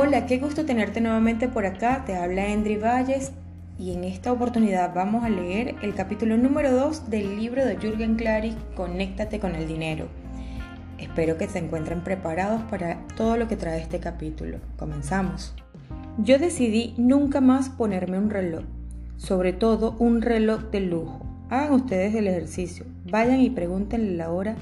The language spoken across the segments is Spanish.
Hola, qué gusto tenerte nuevamente por acá. Te habla Endry Valles y en esta oportunidad vamos a leer el capítulo número 2 del libro de Jürgen Clary, Conéctate con el dinero. Espero que se encuentren preparados para todo lo que trae este capítulo. Comenzamos. Yo decidí nunca más ponerme un reloj, sobre todo un reloj de lujo. Hagan ustedes el ejercicio, vayan y pregúntenle la hora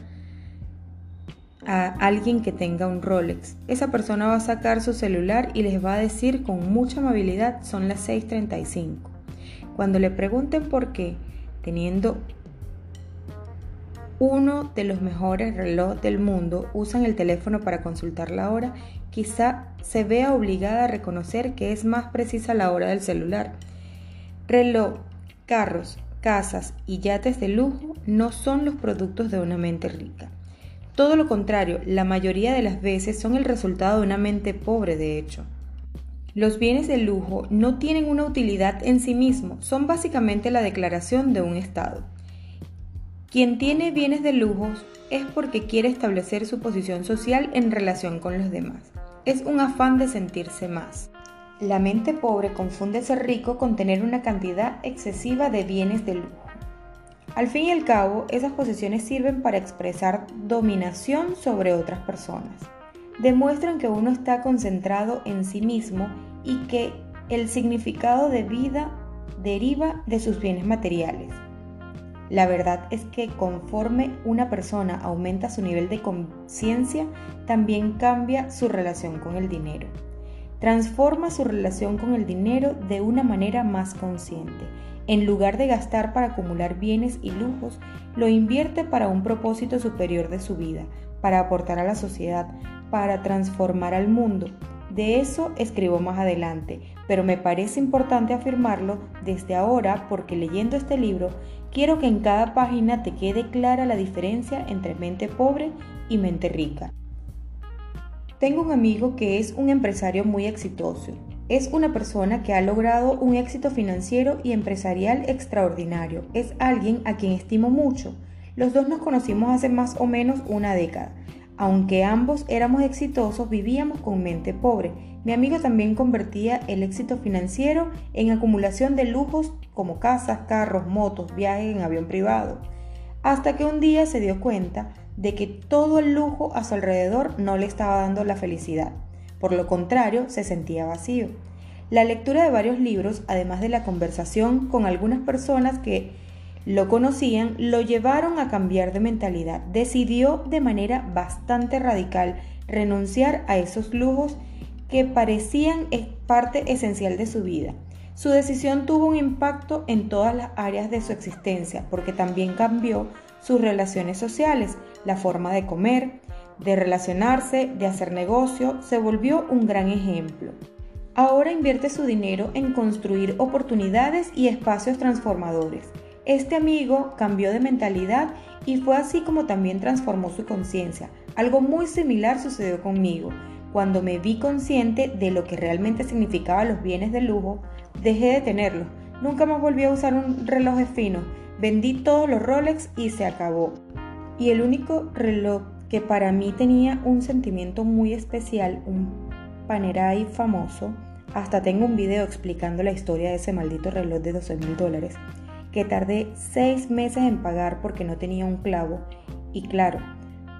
a alguien que tenga un Rolex. Esa persona va a sacar su celular y les va a decir con mucha amabilidad son las 6.35. Cuando le pregunten por qué, teniendo uno de los mejores relojes del mundo, usan el teléfono para consultar la hora, quizá se vea obligada a reconocer que es más precisa la hora del celular. Reloj, carros, casas y yates de lujo no son los productos de una mente rica. Todo lo contrario, la mayoría de las veces son el resultado de una mente pobre, de hecho. Los bienes de lujo no tienen una utilidad en sí mismos, son básicamente la declaración de un estado. Quien tiene bienes de lujo es porque quiere establecer su posición social en relación con los demás. Es un afán de sentirse más. La mente pobre confunde ser rico con tener una cantidad excesiva de bienes de lujo. Al fin y al cabo, esas posiciones sirven para expresar dominación sobre otras personas. Demuestran que uno está concentrado en sí mismo y que el significado de vida deriva de sus bienes materiales. La verdad es que conforme una persona aumenta su nivel de conciencia, también cambia su relación con el dinero. Transforma su relación con el dinero de una manera más consciente en lugar de gastar para acumular bienes y lujos, lo invierte para un propósito superior de su vida, para aportar a la sociedad, para transformar al mundo. De eso escribo más adelante, pero me parece importante afirmarlo desde ahora porque leyendo este libro quiero que en cada página te quede clara la diferencia entre mente pobre y mente rica. Tengo un amigo que es un empresario muy exitoso es una persona que ha logrado un éxito financiero y empresarial extraordinario. Es alguien a quien estimo mucho. Los dos nos conocimos hace más o menos una década. Aunque ambos éramos exitosos, vivíamos con mente pobre. Mi amigo también convertía el éxito financiero en acumulación de lujos como casas, carros, motos, viajes en avión privado. Hasta que un día se dio cuenta de que todo el lujo a su alrededor no le estaba dando la felicidad. Por lo contrario, se sentía vacío. La lectura de varios libros, además de la conversación con algunas personas que lo conocían, lo llevaron a cambiar de mentalidad. Decidió de manera bastante radical renunciar a esos lujos que parecían parte esencial de su vida. Su decisión tuvo un impacto en todas las áreas de su existencia porque también cambió sus relaciones sociales, la forma de comer, de relacionarse, de hacer negocio, se volvió un gran ejemplo. Ahora invierte su dinero en construir oportunidades y espacios transformadores. Este amigo cambió de mentalidad y fue así como también transformó su conciencia. Algo muy similar sucedió conmigo. Cuando me vi consciente de lo que realmente significaban los bienes de lujo, dejé de tenerlos. Nunca más volví a usar un reloj fino. Vendí todos los Rolex y se acabó. Y el único reloj que para mí tenía un sentimiento muy especial, un Panerai famoso, hasta tengo un video explicando la historia de ese maldito reloj de 12 mil dólares, que tardé seis meses en pagar porque no tenía un clavo, y claro,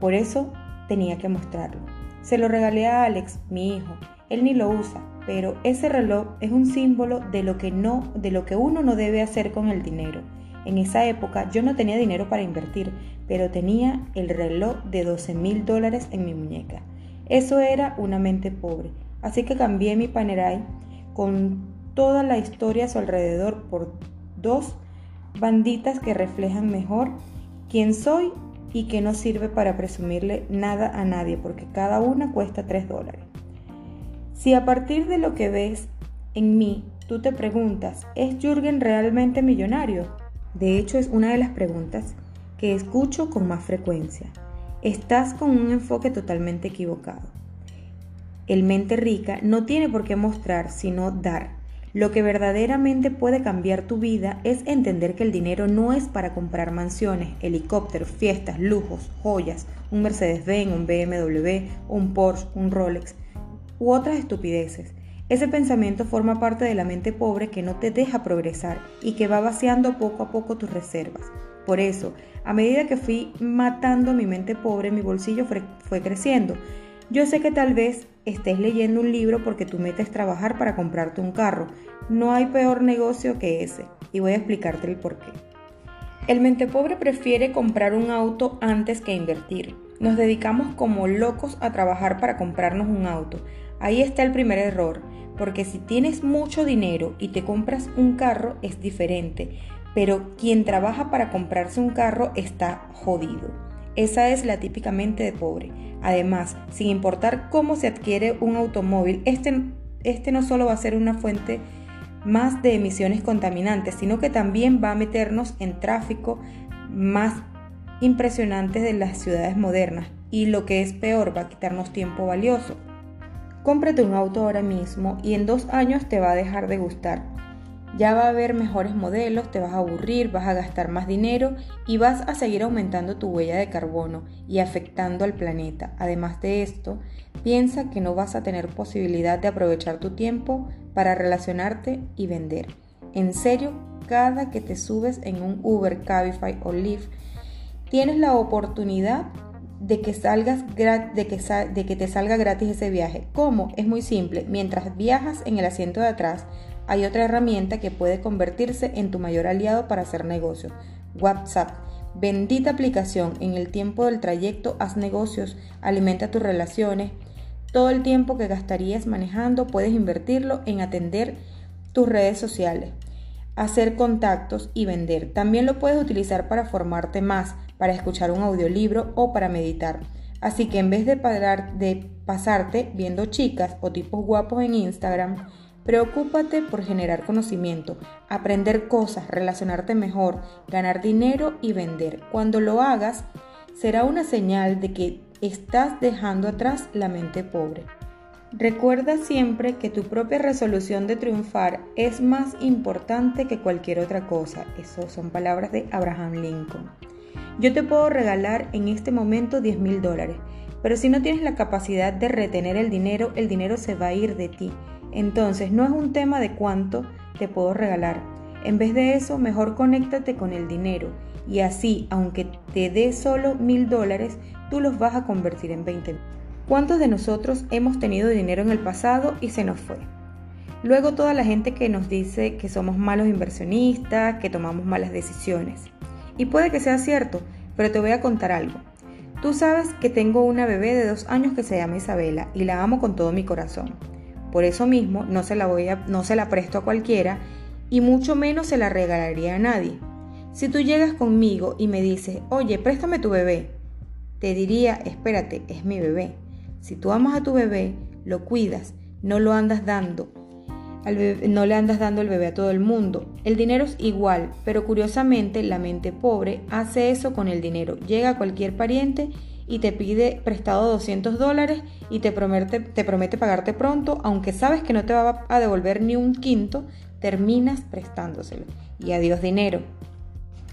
por eso tenía que mostrarlo. Se lo regalé a Alex, mi hijo, él ni lo usa, pero ese reloj es un símbolo de lo que no, de lo que uno no debe hacer con el dinero. En esa época yo no tenía dinero para invertir, pero tenía el reloj de 12 mil dólares en mi muñeca. Eso era una mente pobre. Así que cambié mi Panerai con toda la historia a su alrededor por dos banditas que reflejan mejor quién soy y que no sirve para presumirle nada a nadie porque cada una cuesta 3 dólares. Si a partir de lo que ves en mí tú te preguntas, ¿es Jürgen realmente millonario? De hecho, es una de las preguntas que escucho con más frecuencia. Estás con un enfoque totalmente equivocado. El mente rica no tiene por qué mostrar, sino dar. Lo que verdaderamente puede cambiar tu vida es entender que el dinero no es para comprar mansiones, helicópteros, fiestas, lujos, joyas, un Mercedes-Benz, un BMW, un Porsche, un Rolex. u otras estupideces. Ese pensamiento forma parte de la mente pobre que no te deja progresar y que va vaciando poco a poco tus reservas. Por eso, a medida que fui matando mi mente pobre, mi bolsillo fue creciendo. Yo sé que tal vez estés leyendo un libro porque tu meta es trabajar para comprarte un carro. No hay peor negocio que ese, y voy a explicarte el por qué. El mente pobre prefiere comprar un auto antes que invertir. Nos dedicamos como locos a trabajar para comprarnos un auto. Ahí está el primer error, porque si tienes mucho dinero y te compras un carro es diferente, pero quien trabaja para comprarse un carro está jodido. Esa es la típicamente de pobre. Además, sin importar cómo se adquiere un automóvil, este, este no solo va a ser una fuente más de emisiones contaminantes, sino que también va a meternos en tráfico más impresionantes de las ciudades modernas y lo que es peor, va a quitarnos tiempo valioso. Cómprate un auto ahora mismo y en dos años te va a dejar de gustar. Ya va a haber mejores modelos, te vas a aburrir, vas a gastar más dinero y vas a seguir aumentando tu huella de carbono y afectando al planeta. Además de esto, piensa que no vas a tener posibilidad de aprovechar tu tiempo para relacionarte y vender. En serio, cada que te subes en un Uber, Cabify o Lyft, tienes la oportunidad de que, salgas de, que de que te salga gratis ese viaje. ¿Cómo? Es muy simple. Mientras viajas en el asiento de atrás, hay otra herramienta que puede convertirse en tu mayor aliado para hacer negocio. WhatsApp. Bendita aplicación. En el tiempo del trayecto haz negocios, alimenta tus relaciones. Todo el tiempo que gastarías manejando puedes invertirlo en atender tus redes sociales, hacer contactos y vender. También lo puedes utilizar para formarte más, para escuchar un audiolibro o para meditar. Así que en vez de, de pasarte viendo chicas o tipos guapos en Instagram, Preocúpate por generar conocimiento, aprender cosas, relacionarte mejor, ganar dinero y vender. Cuando lo hagas, será una señal de que estás dejando atrás la mente pobre. Recuerda siempre que tu propia resolución de triunfar es más importante que cualquier otra cosa. Esas son palabras de Abraham Lincoln. Yo te puedo regalar en este momento 10 mil dólares, pero si no tienes la capacidad de retener el dinero, el dinero se va a ir de ti entonces, no es un tema de cuánto te puedo regalar. En vez de eso, mejor conéctate con el dinero y así, aunque te dé solo mil dólares, tú los vas a convertir en 20. ¿Cuántos de nosotros hemos tenido dinero en el pasado y se nos fue? Luego toda la gente que nos dice que somos malos inversionistas, que tomamos malas decisiones. Y puede que sea cierto, pero te voy a contar algo. Tú sabes que tengo una bebé de dos años que se llama Isabela y la amo con todo mi corazón. Por eso mismo no se la, voy a, no se la presto a cualquiera y mucho menos se la regalaría a nadie. Si tú llegas conmigo y me dices, oye, préstame tu bebé, te diría, espérate, es mi bebé. Si tú amas a tu bebé, lo cuidas, no lo andas dando, no le andas dando el bebé a todo el mundo. El dinero es igual, pero curiosamente la mente pobre hace eso con el dinero. Llega a cualquier pariente y te pide prestado 200 dólares y te promete, te promete pagarte pronto, aunque sabes que no te va a devolver ni un quinto, terminas prestándoselo. Y adiós dinero.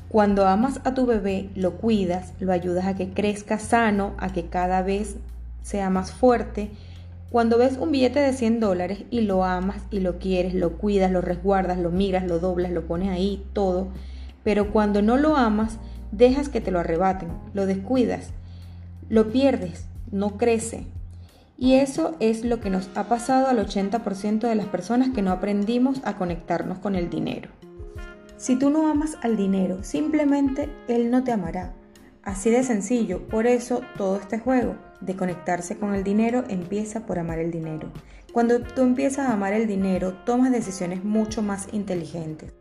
Cuando amas a tu bebé, lo cuidas, lo ayudas a que crezca sano, a que cada vez sea más fuerte. Cuando ves un billete de 100 dólares y lo amas y lo quieres, lo cuidas, lo resguardas, lo miras, lo doblas, lo pones ahí, todo. Pero cuando no lo amas, dejas que te lo arrebaten, lo descuidas lo pierdes, no crece. Y eso es lo que nos ha pasado al 80% de las personas que no aprendimos a conectarnos con el dinero. Si tú no amas al dinero, simplemente él no te amará. Así de sencillo, por eso todo este juego de conectarse con el dinero empieza por amar el dinero. Cuando tú empiezas a amar el dinero, tomas decisiones mucho más inteligentes.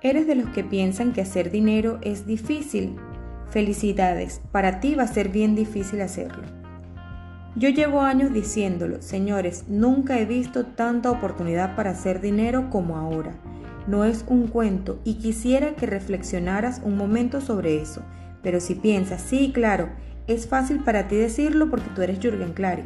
Eres de los que piensan que hacer dinero es difícil Felicidades, para ti va a ser bien difícil hacerlo. Yo llevo años diciéndolo, señores, nunca he visto tanta oportunidad para hacer dinero como ahora. No es un cuento y quisiera que reflexionaras un momento sobre eso. Pero si piensas, sí, claro, es fácil para ti decirlo porque tú eres Jürgen Clary.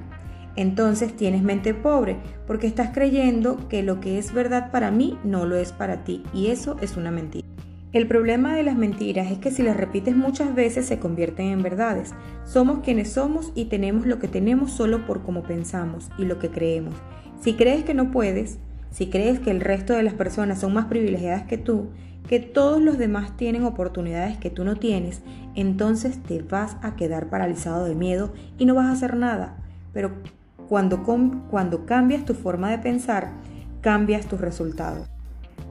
Entonces tienes mente pobre porque estás creyendo que lo que es verdad para mí no lo es para ti y eso es una mentira. El problema de las mentiras es que si las repites muchas veces se convierten en verdades. Somos quienes somos y tenemos lo que tenemos solo por cómo pensamos y lo que creemos. Si crees que no puedes, si crees que el resto de las personas son más privilegiadas que tú, que todos los demás tienen oportunidades que tú no tienes, entonces te vas a quedar paralizado de miedo y no vas a hacer nada. Pero cuando, cuando cambias tu forma de pensar, cambias tus resultados.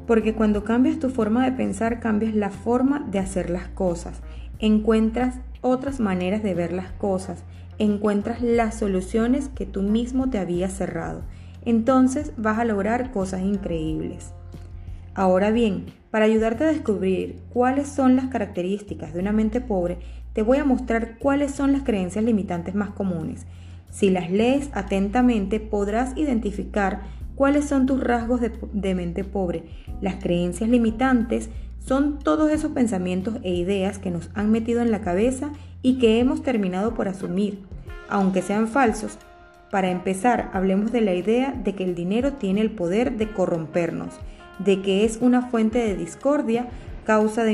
Porque cuando cambias tu forma de pensar, cambias la forma de hacer las cosas. Encuentras otras maneras de ver las cosas. Encuentras las soluciones que tú mismo te habías cerrado. Entonces vas a lograr cosas increíbles. Ahora bien, para ayudarte a descubrir cuáles son las características de una mente pobre, te voy a mostrar cuáles son las creencias limitantes más comunes. Si las lees atentamente, podrás identificar ¿Cuáles son tus rasgos de, mente pobre? Las creencias limitantes son todos esos pensamientos e ideas que nos han metido en la cabeza y que hemos terminado por asumir, aunque sean falsos. Para empezar, hablemos de la idea de que el dinero tiene el poder de corrompernos, de que es una fuente de discordia, causa de,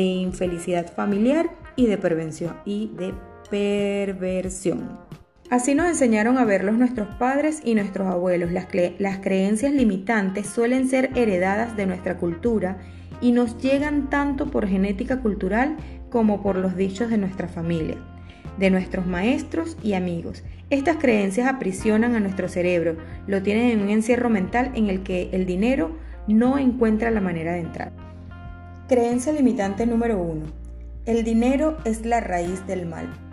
infelicidad familiar y de, y de perversión. Así nos enseñaron a verlos nuestros padres y nuestros abuelos. Las, creencias limitantes suelen ser heredadas de nuestra cultura y nos llegan tanto por genética cultural como por los dichos de nuestra familia, de nuestros maestros y amigos. Estas creencias aprisionan a nuestro cerebro, lo tienen en un encierro mental en el que el dinero no encuentra la manera de entrar. Creencia limitante número 1. El dinero es la raíz del mal.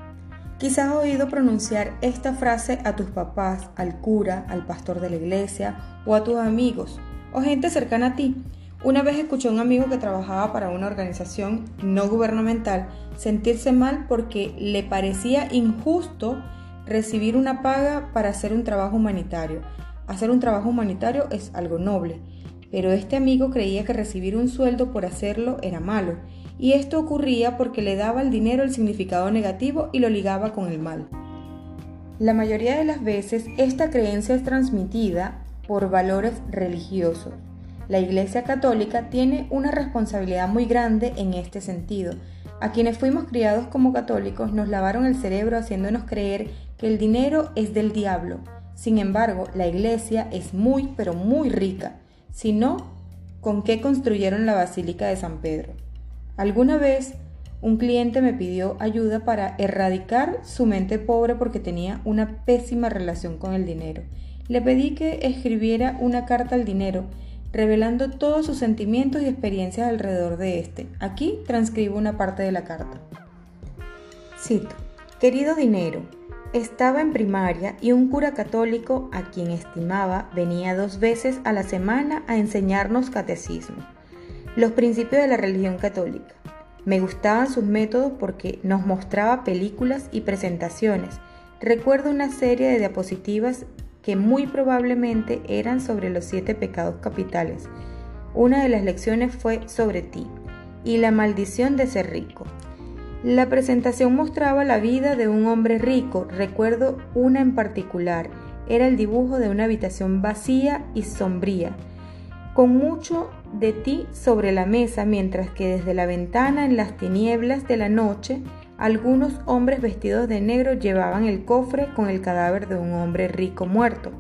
Quizás has oído pronunciar esta frase a tus papás, al cura, al pastor de la iglesia o a tus amigos o gente cercana a ti. Una vez escuché a un amigo que trabajaba para una organización no gubernamental sentirse mal porque le parecía injusto recibir una paga para hacer un trabajo humanitario. Hacer un trabajo humanitario es algo noble, pero este amigo creía que recibir un sueldo por hacerlo era malo y esto ocurría porque le daba al dinero el significado negativo y lo ligaba con el mal. La mayoría de las veces esta creencia es transmitida por valores religiosos. La Iglesia Católica tiene una responsabilidad muy grande en este sentido. A quienes fuimos criados como católicos nos lavaron el cerebro haciéndonos creer que el dinero es del diablo. Sin embargo, la Iglesia es muy pero muy rica. Si no, ¿con qué construyeron la Basílica de San Pedro? Alguna vez un cliente me pidió ayuda para erradicar su mente pobre porque tenía una pésima relación con el dinero. Le pedí que escribiera una carta al dinero, revelando todos sus sentimientos y experiencias alrededor de este. Aquí transcribo una parte de la carta. Cito, Querido dinero, estaba en primaria y un cura católico, a quien estimaba, venía dos veces a la semana a enseñarnos catecismo. Los principios de la religión católica. Me gustaban sus métodos porque nos mostraba películas y presentaciones. Recuerdo una serie de diapositivas que muy probablemente eran sobre los siete pecados capitales. Una de las lecciones fue sobre ti y la maldición de ser rico. La presentación mostraba la vida de un hombre rico. Recuerdo una en particular. Era el dibujo de una habitación vacía y sombría con mucho de ti sobre la mesa, mientras que desde la ventana en las tinieblas de la noche algunos hombres vestidos de negro llevaban el cofre con el cadáver de un hombre rico muerto.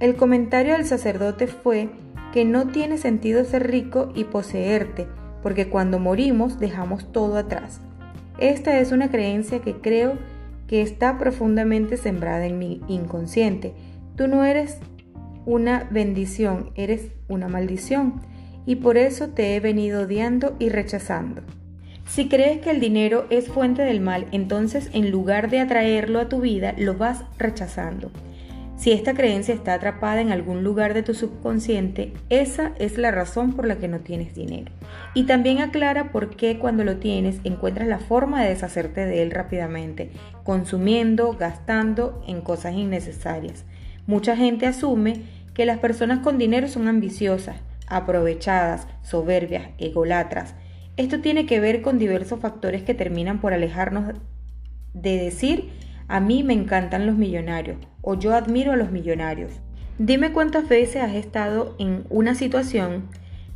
El comentario del sacerdote fue que no tiene sentido ser rico y poseerte, porque cuando morimos dejamos todo atrás. Esta es una creencia que creo que está profundamente sembrada en mi inconsciente. Tú no eres una bendición, eres una maldición, y por eso te he venido odiando y rechazando. Si crees que el dinero es fuente del mal, entonces en lugar de atraerlo a tu vida, lo vas rechazando. Si esta creencia está atrapada en algún lugar de tu subconsciente, esa es la razón por la que no tienes dinero. Y también aclara por qué cuando lo tienes encuentras la forma de deshacerte de él rápidamente, consumiendo, gastando en cosas innecesarias. Mucha gente asume que las personas con dinero son ambiciosas, aprovechadas, soberbias, egolatras. Esto tiene que ver con diversos factores que terminan por alejarnos de decir a mí me encantan los millonarios o yo admiro a los millonarios. Dime cuántas veces has estado en una situación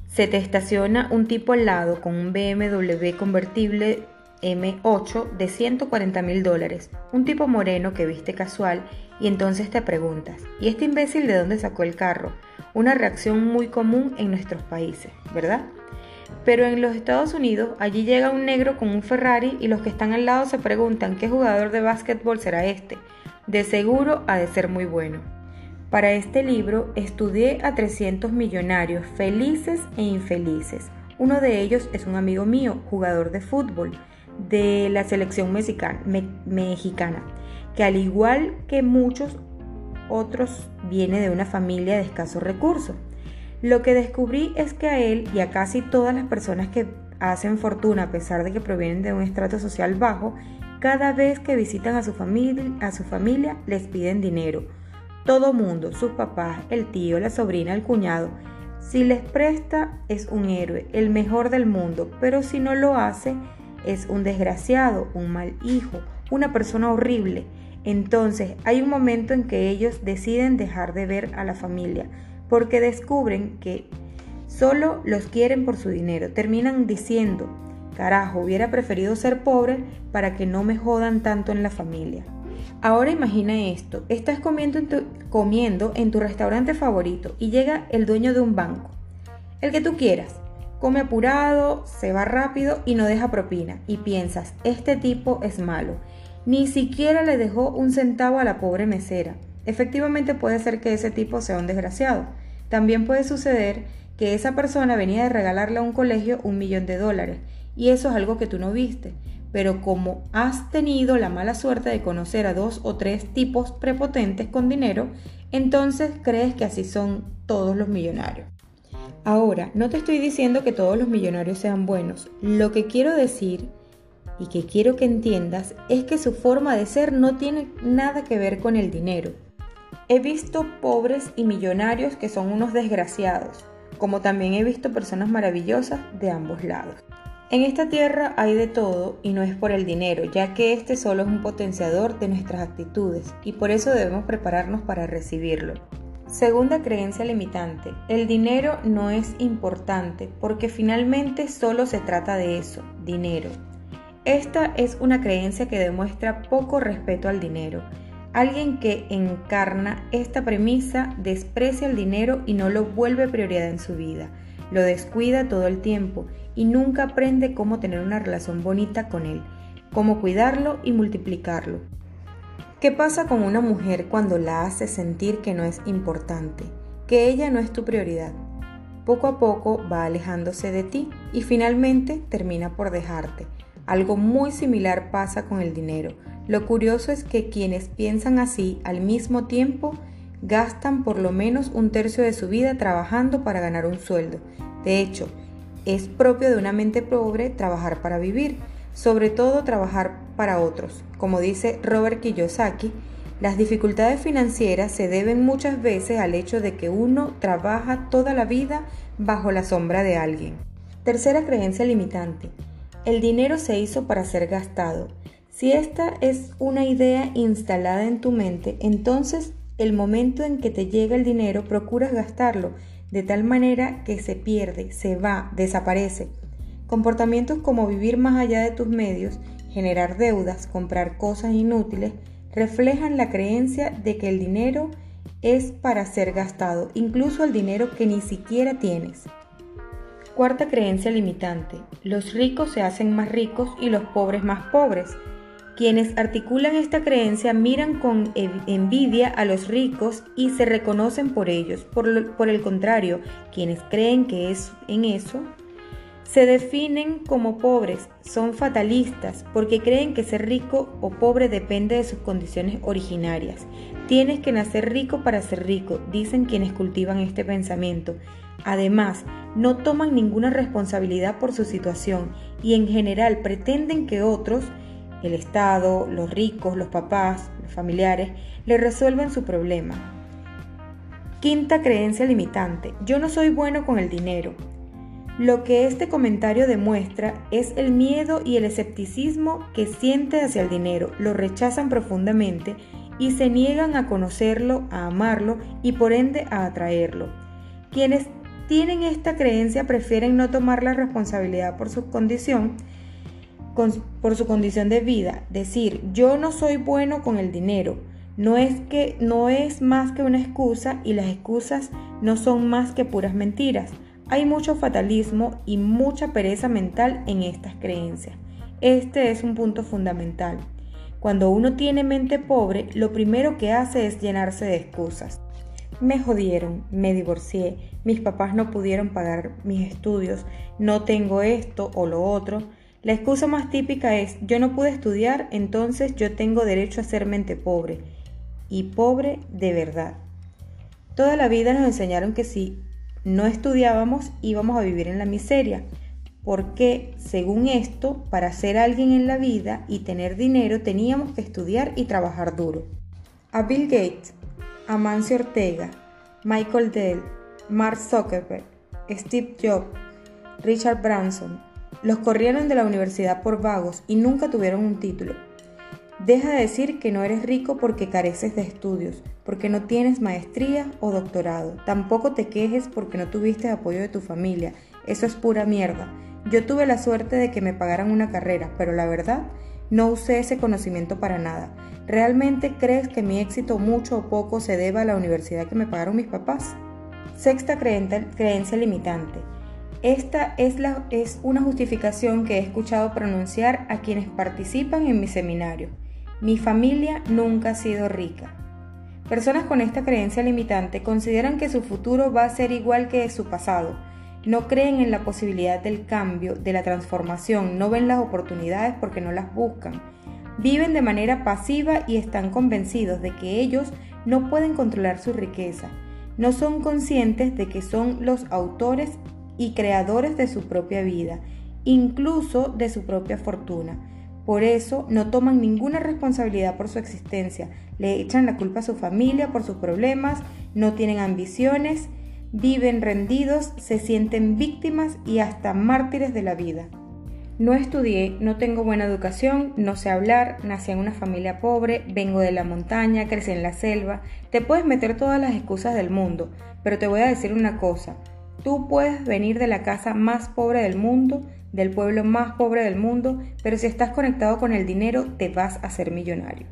Se te estaciona un tipo al lado con un BMW convertible M8 de 140 mil dólares, un tipo moreno que viste casual y entonces te preguntas, ¿y este imbécil de dónde sacó el carro? Una reacción muy común en nuestros países, ¿verdad? Pero en los Estados Unidos, allí llega un negro con un Ferrari y los que están al lado se preguntan qué jugador de básquetbol será este. De seguro ha de ser muy bueno. Para este libro estudié a 300 millonarios felices e infelices. Uno de ellos es un amigo mío, jugador de fútbol de la selección mexicana, que al igual que muchos otros viene de una familia de escasos recursos. Lo que descubrí es que a él y a casi todas las personas que hacen fortuna a pesar de que provienen de un estrato social bajo, cada vez que visitan a su familia, a su familia les piden dinero todo mundo, sus papás, el tío, la sobrina, el cuñado. Si les presta, es un héroe, el mejor del mundo, pero si no lo hace, es un desgraciado, un mal hijo, una persona horrible. Entonces hay un momento en que ellos deciden dejar de ver a la familia, porque descubren que solo los quieren por su dinero. Terminan diciendo, carajo, hubiera preferido ser pobre para que no me jodan tanto en la familia. Ahora imagina esto, estás comiendo en, tu, comiendo en tu restaurante favorito y llega el dueño de un banco, el que tú quieras. Come apurado, se va rápido y no deja propina. Y piensas, este tipo es malo. Ni siquiera le dejó un centavo a la pobre mesera. Efectivamente puede ser que ese tipo sea un desgraciado. También puede suceder que esa persona venía de regalarle a un colegio un millón de dólares. Y eso es algo que tú no viste pero como has tenido la mala suerte de conocer a dos o tres tipos prepotentes con dinero, entonces crees que así son todos los millonarios. Ahora, no te estoy diciendo que todos los millonarios sean buenos. Lo que quiero decir y que quiero que entiendas es que su forma de ser no tiene nada que ver con el dinero. He visto pobres y millonarios que son unos desgraciados, como también he visto personas maravillosas de ambos lados. En esta tierra hay de todo y no es por el dinero, ya que este solo es un potenciador de nuestras actitudes y por eso debemos prepararnos para recibirlo. Segunda creencia limitante. El dinero no es importante porque finalmente solo se trata de eso, dinero. Esta es una creencia que demuestra poco respeto al dinero. Alguien que encarna esta premisa desprecia el dinero y no lo vuelve prioridad en su vida. Lo descuida todo el tiempo y nunca aprende cómo tener una relación bonita con él, cómo cuidarlo y multiplicarlo. ¿Qué pasa con una mujer cuando la hace sentir que no es importante, que ella no es tu prioridad? Poco a poco va alejándose de ti y finalmente termina por dejarte. Algo muy similar pasa con el dinero. Lo curioso es que quienes piensan así al mismo tiempo gastan por lo menos un tercio de su vida trabajando para ganar un sueldo. De hecho, es propio de una mente pobre trabajar para vivir, sobre todo trabajar para otros. Como dice Robert Kiyosaki, las dificultades financieras se deben muchas veces al hecho de que uno trabaja toda la vida bajo la sombra de alguien. Tercera creencia limitante. El dinero se hizo para ser gastado. Si esta es una idea instalada en tu mente, entonces el momento en que te llega el dinero procuras gastarlo de tal manera que se pierde, se va, desaparece. Comportamientos como vivir más allá de tus medios, generar deudas, comprar cosas inútiles, reflejan la creencia de que el dinero es para ser gastado, incluso el dinero que ni siquiera tienes. Cuarta creencia limitante. Los ricos se hacen más ricos y los pobres más pobres. Quienes articulan esta creencia miran con envidia a los ricos y se reconocen por ellos. Por, el contrario, quienes creen que es en eso, se definen como pobres, son fatalistas porque creen que ser rico o pobre depende de sus condiciones originarias. Tienes que nacer rico para ser rico, dicen quienes cultivan este pensamiento. Además, no toman ninguna responsabilidad por su situación y en general pretenden que otros el Estado, los ricos, los papás, los familiares, le resuelven su problema. Quinta creencia limitante. Yo no soy bueno con el dinero. Lo que este comentario demuestra es el miedo y el escepticismo que siente hacia el dinero. Lo rechazan profundamente y se niegan a conocerlo, a amarlo y por ende a atraerlo. Quienes tienen esta creencia prefieren no tomar la responsabilidad por su condición, por su condición de vida, decir, yo no soy bueno con el dinero. No es que no es más que una excusa y las excusas no son más que puras mentiras. Hay mucho fatalismo y mucha pereza mental en estas creencias. Este es un punto fundamental. Cuando uno tiene mente pobre, lo primero que hace es llenarse de excusas. Me jodieron, me divorcié, mis papás no pudieron pagar mis estudios, no tengo esto o lo otro. La excusa más típica es yo no pude estudiar, entonces yo tengo derecho a ser mente pobre. Y pobre de verdad. Toda la vida nos enseñaron que si no estudiábamos íbamos a vivir en la miseria, porque según esto, para ser alguien en la vida y tener dinero teníamos que estudiar y trabajar duro. A Bill Gates, Amancio Ortega, Michael Dell, Mark Zuckerberg, Steve Jobs, Richard Branson, los corrieron de la universidad por vagos y nunca tuvieron un título. Deja de decir que no eres rico porque careces de estudios, porque no tienes maestría o doctorado. Tampoco te quejes porque no tuviste apoyo de tu familia. Eso es pura mierda. Yo tuve la suerte de que me pagaran una carrera, pero la verdad, no usé ese conocimiento para nada. ¿Realmente crees que mi éxito mucho o poco se deba a la universidad que me pagaron mis papás? Sexta creencia limitante. Esta es, la, es una justificación que he escuchado pronunciar a quienes participan en mi seminario. Mi familia nunca ha sido rica. Personas con esta creencia limitante consideran que su futuro va a ser igual que su pasado no creen en la posibilidad del cambio, de la transformación, no ven las oportunidades porque no las buscan. Viven de manera pasiva y están convencidos de que ellos no pueden controlar su riqueza. No son conscientes de que son los autores y creadores de su propia vida, incluso de su propia fortuna. Por eso no toman ninguna responsabilidad por su existencia, le echan la culpa a su familia por sus problemas, no tienen ambiciones, viven rendidos, se sienten víctimas y hasta mártires de la vida. No estudié, no tengo buena educación, no sé hablar, nací en una familia pobre, vengo de la montaña, crecí en la selva. Te puedes meter todas las excusas del mundo, pero te voy a decir una cosa. Tú puedes venir de la casa más pobre del mundo, del pueblo más pobre del mundo, pero si estás conectado con el dinero, te vas a ser millonario.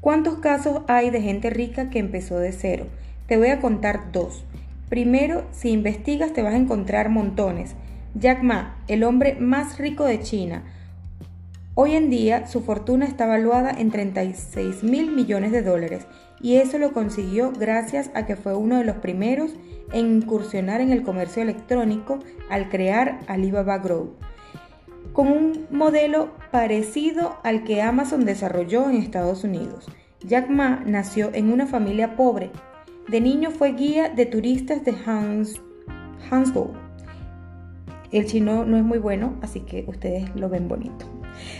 ¿Cuántos casos hay de gente rica que empezó de cero? Te voy a contar dos. Primero, si investigas te vas a encontrar montones. Jack Ma, el hombre más rico de China. Hoy en día su fortuna está valuada en 36 mil millones de dólares y eso lo consiguió gracias a que fue uno de los primeros en incursionar en el comercio electrónico al crear Alibaba Group, con un modelo parecido al que Amazon desarrolló en Estados Unidos. Jack Ma nació en una familia pobre de niño fue guía de turistas de Hans. El chino no es muy bueno, así que ustedes lo ven bonito.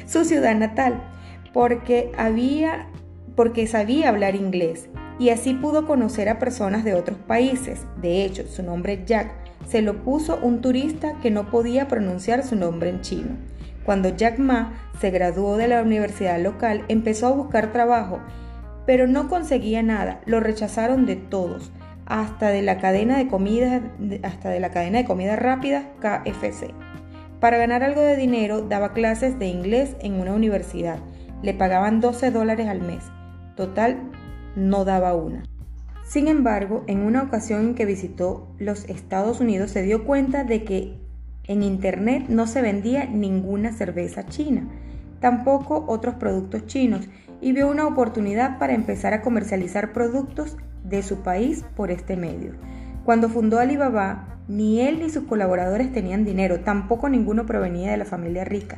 Su ciudad natal, porque había porque sabía hablar inglés y así pudo conocer a personas de otros países. De hecho, su nombre Jack se lo puso un turista que no podía pronunciar su nombre en chino. Cuando Jack Ma se graduó de la universidad local, empezó a buscar trabajo pero no conseguía nada, lo rechazaron de todos, hasta de la cadena de comida, hasta de la cadena de rápida KFC. Para ganar algo de dinero daba clases de inglés en una universidad. Le pagaban 12 dólares al mes. Total, no daba una. Sin embargo, en una ocasión en que visitó los Estados Unidos se dio cuenta de que en Internet no se vendía ninguna cerveza china, tampoco otros productos chinos, y vio una oportunidad para empezar a comercializar productos de su país por este medio. Cuando fundó Alibaba, ni él ni sus colaboradores tenían dinero, tampoco ninguno provenía de la familia rica.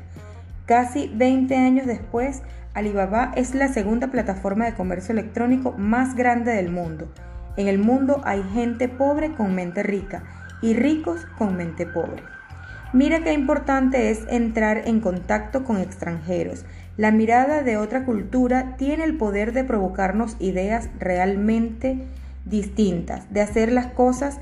Casi 20 años después, Alibaba es la segunda plataforma de comercio electrónico más grande del mundo. En el mundo hay gente pobre con mente rica y ricos con mente pobre. Mira qué importante es entrar en contacto con extranjeros, la mirada de otra cultura tiene el poder de provocarnos ideas realmente distintas, de hacer las cosas.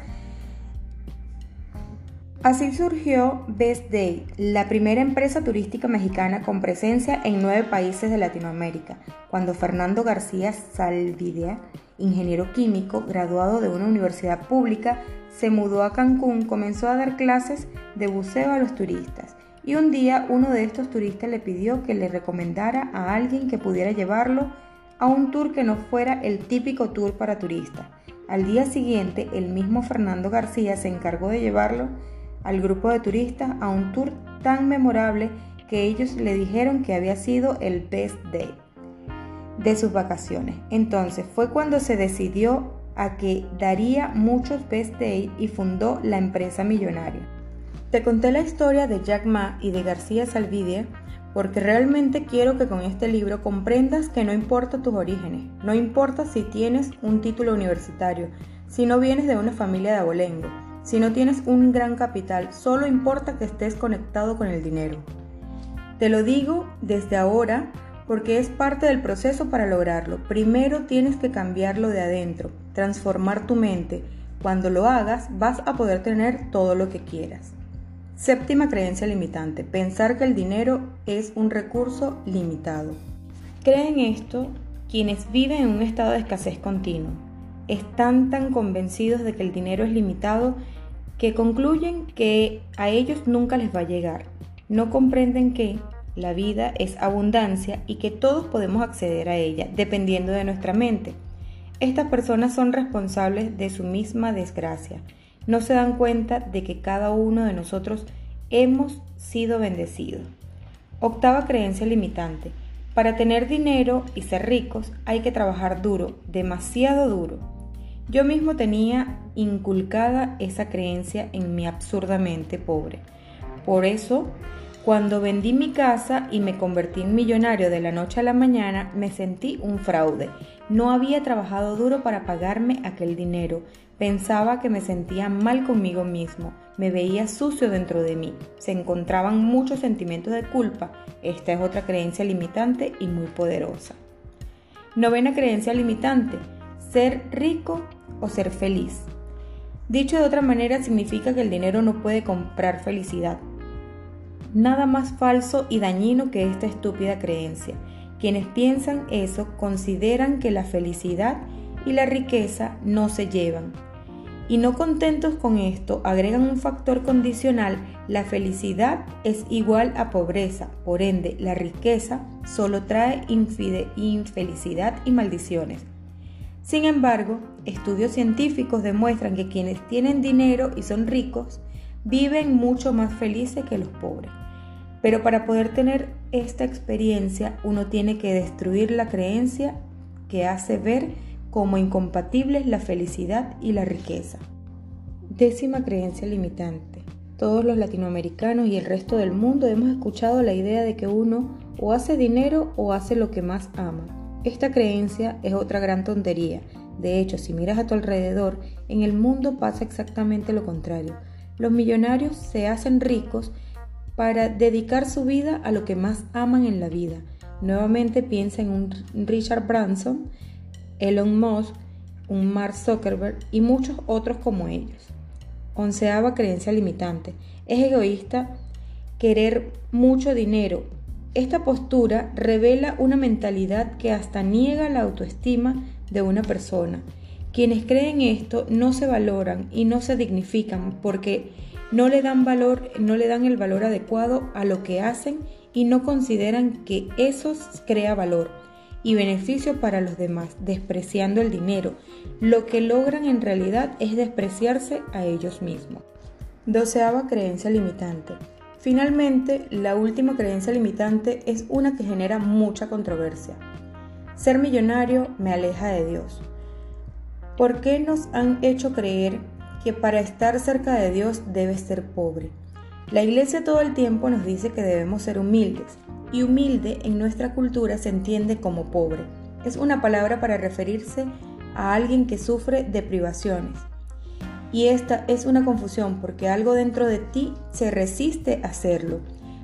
Así surgió Best Day, la primera empresa turística mexicana con presencia en nueve países de Latinoamérica, cuando Fernando García Salvidea ingeniero químico, graduado de una universidad pública, se mudó a Cancún, comenzó a dar clases de buceo a los turistas. Y un día uno de estos turistas le pidió que le recomendara a alguien que pudiera llevarlo a un tour que no fuera el típico tour para turistas. Al día siguiente, el mismo Fernando García se encargó de llevarlo al grupo de turistas a un tour tan memorable que ellos le dijeron que había sido el best day de sus vacaciones. Entonces fue cuando se decidió a que daría muchos best day y fundó la empresa millonaria. Te conté la historia de Jack Ma y de García Salvidie porque realmente quiero que con este libro comprendas que no importa tus orígenes, no importa si tienes un título universitario, si no vienes de una familia de abolengo, si no tienes un gran capital, solo importa que estés conectado con el dinero. Te lo digo desde ahora porque es parte del proceso para lograrlo. Primero tienes que cambiarlo de adentro, transformar tu mente. Cuando lo hagas vas a poder tener todo lo que quieras. Séptima creencia limitante. Pensar que el dinero es un recurso limitado. Creen esto quienes viven en un estado de escasez continuo. Están tan convencidos de que el dinero es limitado que concluyen que a ellos nunca les va a llegar. No comprenden que la vida es abundancia y que todos podemos acceder a ella dependiendo de nuestra mente. Estas personas son responsables de su misma desgracia. No se dan cuenta de que cada uno de nosotros hemos sido bendecidos. Octava creencia limitante. Para tener dinero y ser ricos hay que trabajar duro, demasiado duro. Yo mismo tenía inculcada esa creencia en mi absurdamente pobre. Por eso, cuando vendí mi casa y me convertí en millonario de la noche a la mañana, me sentí un fraude. No había trabajado duro para pagarme aquel dinero. Pensaba que me sentía mal conmigo mismo. Me veía sucio dentro de mí. Se encontraban muchos sentimientos de culpa. Esta es otra creencia limitante y muy poderosa. Novena creencia limitante ser rico o ser feliz. Dicho de otra manera significa que el dinero no puede comprar felicidad. Nada más falso y dañino que esta estúpida creencia. Quienes piensan eso consideran que la felicidad y la riqueza no se llevan. Y no contentos con esto, agregan un factor condicional, la felicidad es igual a pobreza, por ende la riqueza solo trae infelicidad y maldiciones. Sin embargo, estudios científicos demuestran que quienes tienen dinero y son ricos viven mucho más felices que los pobres. Pero para poder tener esta experiencia uno tiene que destruir la creencia que hace ver como incompatibles la felicidad y la riqueza. Décima creencia limitante. Todos los latinoamericanos y el resto del mundo hemos escuchado la idea de que uno o hace dinero o hace lo que más ama. Esta creencia es otra gran tontería. De hecho, si miras a tu alrededor, en el mundo pasa exactamente lo contrario. Los millonarios se hacen ricos para dedicar su vida a lo que más aman en la vida. Nuevamente piensa en un Richard Branson, Elon Musk, un Mark Zuckerberg y muchos otros como ellos. Onceava creencia limitante. Es egoísta querer mucho dinero esta postura revela una mentalidad que hasta niega la autoestima de una persona. Quienes creen esto no se valoran y no se dignifican porque no le dan valor, no le dan el valor adecuado a lo que hacen y no consideran que eso crea valor y beneficio para los demás, despreciando el dinero. Lo que logran en realidad es despreciarse a ellos mismos. Doceava creencia limitante. Finalmente, la última creencia limitante es una que genera mucha controversia. Ser millonario me aleja de Dios. ¿Por qué nos han hecho creer que para estar cerca de Dios debes ser pobre? La iglesia todo el tiempo nos dice que debemos ser humildes, y humilde en nuestra cultura se entiende como pobre. Es una palabra para referirse a alguien que sufre de privaciones, y esta es una confusión porque algo dentro de ti se resiste a hacerlo.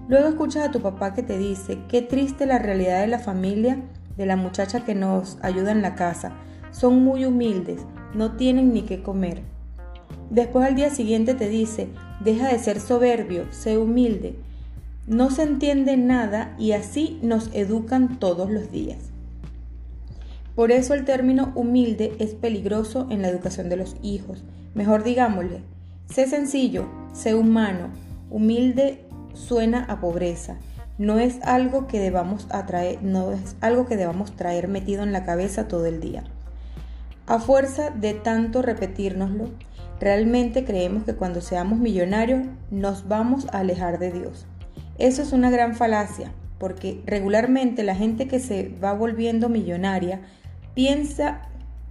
Luego escuchas a tu papá que te dice, qué triste la realidad de la familia de la muchacha que nos ayuda en la casa. Son muy humildes, no tienen ni qué comer. Después al día siguiente te dice, deja de ser soberbio, sé humilde. No se entiende nada y así nos educan todos los días. Por eso el término humilde es peligroso en la educación de los hijos. Mejor digámosle, sé sencillo, sé humano. Humilde suena a pobreza. No es algo que debamos atraer, no es algo que debamos traer metido en la cabeza todo el día. A fuerza de tanto repetírnoslo, realmente creemos que cuando seamos millonarios nos vamos a alejar de Dios. Eso es una gran falacia, porque regularmente la gente que se va volviendo millonaria piensa,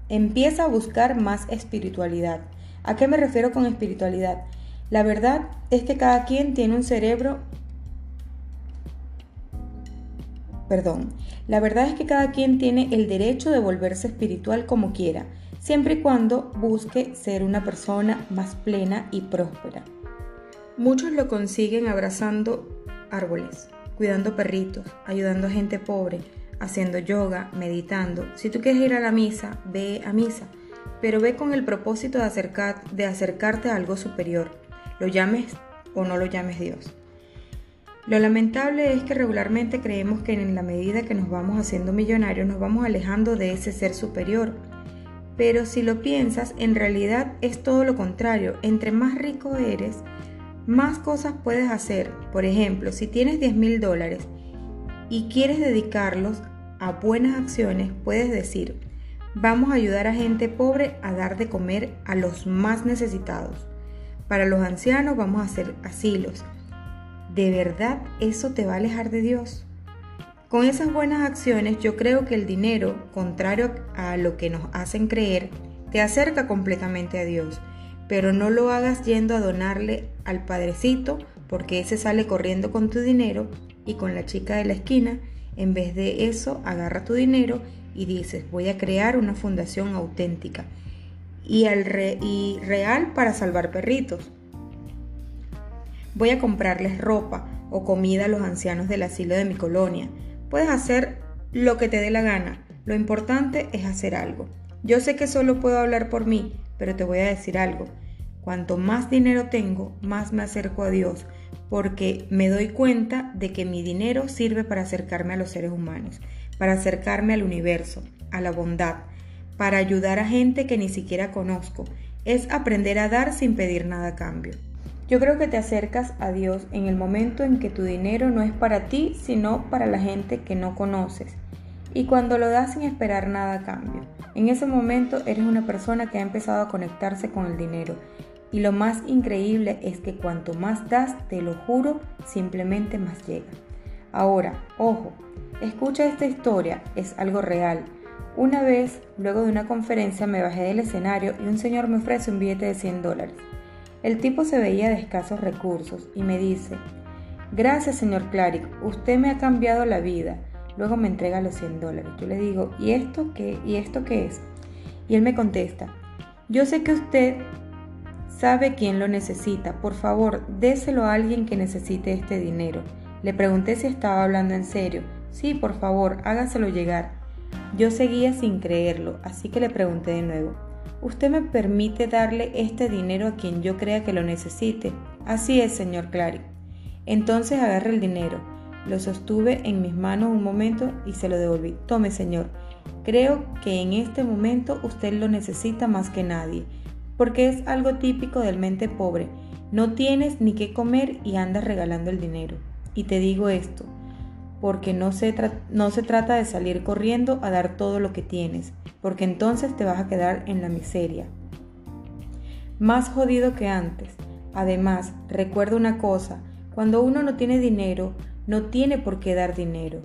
empieza a buscar más espiritualidad. ¿A qué me refiero con espiritualidad? La verdad es que cada quien tiene un cerebro Perdón, la verdad es que cada quien tiene el derecho de volverse espiritual como quiera, siempre y cuando busque ser una persona más plena y próspera. Muchos lo consiguen abrazando árboles, cuidando perritos, ayudando a gente pobre, haciendo yoga, meditando. Si tú quieres ir a la misa, ve a misa, pero ve con el propósito de, acercar, de acercarte a algo superior, lo llames o no lo llames Dios. Lo lamentable es que regularmente creemos que en la medida que nos vamos haciendo millonarios nos vamos alejando de ese ser superior. Pero si lo piensas, en realidad es todo lo contrario. Entre más rico eres, más cosas puedes hacer. Por ejemplo, si tienes 10 mil dólares y quieres dedicarlos a buenas acciones, puedes decir, vamos a ayudar a gente pobre a dar de comer a los más necesitados. Para los ancianos vamos a hacer asilos ¿de verdad eso te va a alejar de Dios? Con esas buenas acciones yo creo que el dinero, contrario a lo que nos hacen creer, te acerca completamente a Dios, pero no lo hagas yendo a donarle al padrecito porque ese sale corriendo con tu dinero y con la chica de la esquina, en vez de eso agarra tu dinero y dices voy a crear una fundación auténtica y, al y real para salvar perritos. Voy a comprarles ropa o comida a los ancianos del asilo de mi colonia. Puedes hacer lo que te dé la gana. Lo importante es hacer algo. Yo sé que solo puedo hablar por mí, pero te voy a decir algo. Cuanto más dinero tengo, más me acerco a Dios, porque me doy cuenta de que mi dinero sirve para acercarme a los seres humanos, para acercarme al universo, a la bondad, para ayudar a gente que ni siquiera conozco. Es aprender a dar sin pedir nada a cambio. Yo creo que te acercas a Dios en el momento en que tu dinero no es para ti, sino para la gente que no conoces. Y cuando lo das sin esperar nada a cambio. En ese momento eres una persona que ha empezado a conectarse con el dinero. Y lo más increíble es que cuanto más das, te lo juro, simplemente más llega. Ahora, ojo, escucha esta historia, es algo real. Una vez, luego de una conferencia, me bajé del escenario y un señor me ofrece un billete de 100 dólares. El tipo se veía de escasos recursos y me dice, gracias señor Claric, usted me ha cambiado la vida. Luego me entrega los 100 dólares. Yo le digo, ¿y esto qué? ¿Y esto qué es? Y él me contesta, yo sé que usted sabe quién lo necesita. Por favor, déselo a alguien que necesite este dinero. Le pregunté si estaba hablando en serio. Sí, por favor, hágaselo llegar. Yo seguía sin creerlo, así que le pregunté de nuevo. ¿Usted me permite darle este dinero a quien yo crea que lo necesite? Así es, señor Clary. Entonces agarré el dinero, lo sostuve en mis manos un momento y se lo devolví. Tome, señor. Creo que en este momento usted lo necesita más que nadie, porque es algo típico del mente pobre. No tienes ni qué comer y andas regalando el dinero. Y te digo esto, porque no se, no se trata de salir corriendo a dar todo lo que tienes, porque entonces te vas a quedar en la miseria. Más jodido que antes. Además, recuerda una cosa, cuando uno no tiene dinero, no tiene por qué dar dinero.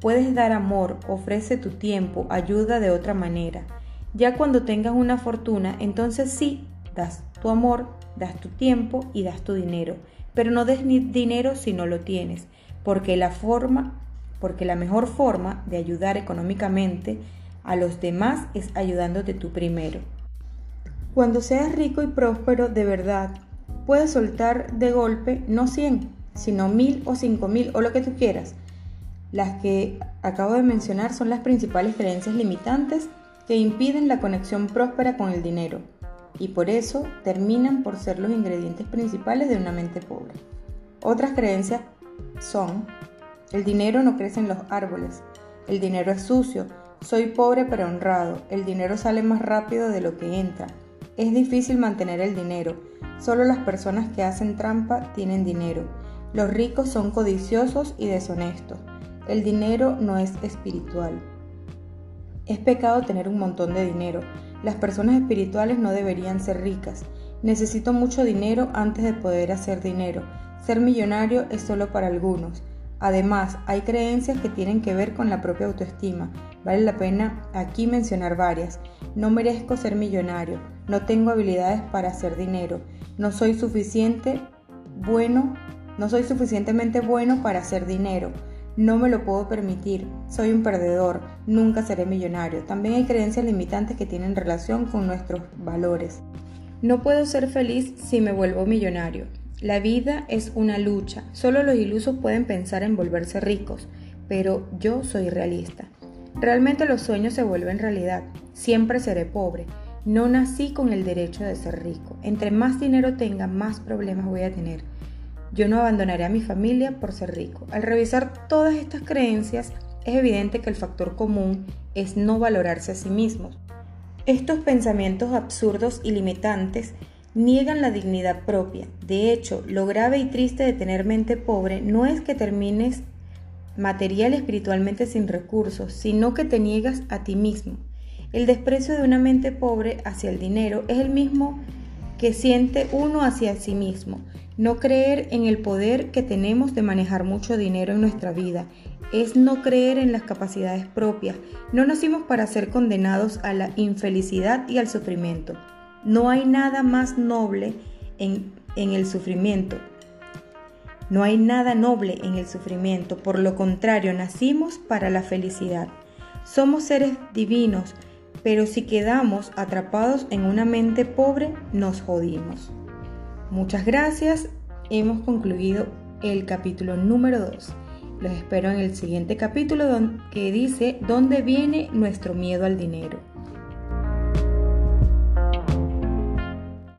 Puedes dar amor, ofrece tu tiempo, ayuda de otra manera. Ya cuando tengas una fortuna, entonces sí, das tu amor, das tu tiempo y das tu dinero. Pero no des ni dinero si no lo tienes porque la forma, porque la mejor forma de ayudar económicamente a los demás es ayudándote tú primero. Cuando seas rico y próspero de verdad, puedes soltar de golpe no 100, sino mil o cinco mil o lo que tú quieras. Las que acabo de mencionar son las principales creencias limitantes que impiden la conexión próspera con el dinero y por eso terminan por ser los ingredientes principales de una mente pobre. Otras creencias son, el dinero no crece en los árboles, el dinero es sucio, Soy pobre pero honrado. El dinero sale más rápido de lo que entra. Es difícil mantener el dinero. Solo las personas que hacen trampa tienen dinero. Los ricos son codiciosos y deshonestos. El dinero no es espiritual. Es pecado tener un montón de dinero. Las personas espirituales no deberían ser ricas. Necesito mucho dinero antes de poder hacer dinero. Ser millonario es solo para algunos. Además, hay creencias que tienen que ver con la propia autoestima. Vale la pena aquí mencionar varias. No merezco ser millonario. No tengo habilidades para hacer dinero. No soy suficiente bueno. No soy suficientemente bueno para hacer dinero. No me lo puedo permitir. Soy un perdedor. Nunca seré millonario. También hay creencias limitantes que tienen relación con nuestros valores. No puedo ser feliz si me vuelvo millonario. La vida es una lucha. Solo los ilusos pueden pensar en volverse ricos, pero yo soy realista. Realmente los sueños se vuelven realidad. Siempre seré pobre. No nací con el derecho de ser rico. Entre más dinero tenga, más problemas voy a tener. Yo no abandonaré a mi familia por ser rico. Al revisar todas estas creencias, es evidente que el factor común es no valorarse a sí mismos. Estos pensamientos absurdos y limitantes niegan la dignidad propia. De hecho, lo grave y triste de tener mente pobre no es que termines material espiritualmente sin recursos, sino que te niegas a ti mismo. El desprecio de una mente pobre hacia el dinero es el mismo que siente uno hacia sí mismo. No creer en el poder que tenemos de manejar mucho dinero en nuestra vida es no creer en las capacidades propias. No nacimos para ser condenados a la infelicidad y al sufrimiento. No hay nada más noble en, el sufrimiento. No hay nada noble en el sufrimiento. Por lo contrario, nacimos para la felicidad. Somos seres divinos, pero si quedamos atrapados en una mente pobre, nos jodimos. Muchas gracias. Hemos concluido el capítulo número 2. Los espero en el siguiente capítulo que dice ¿Dónde viene nuestro miedo al dinero?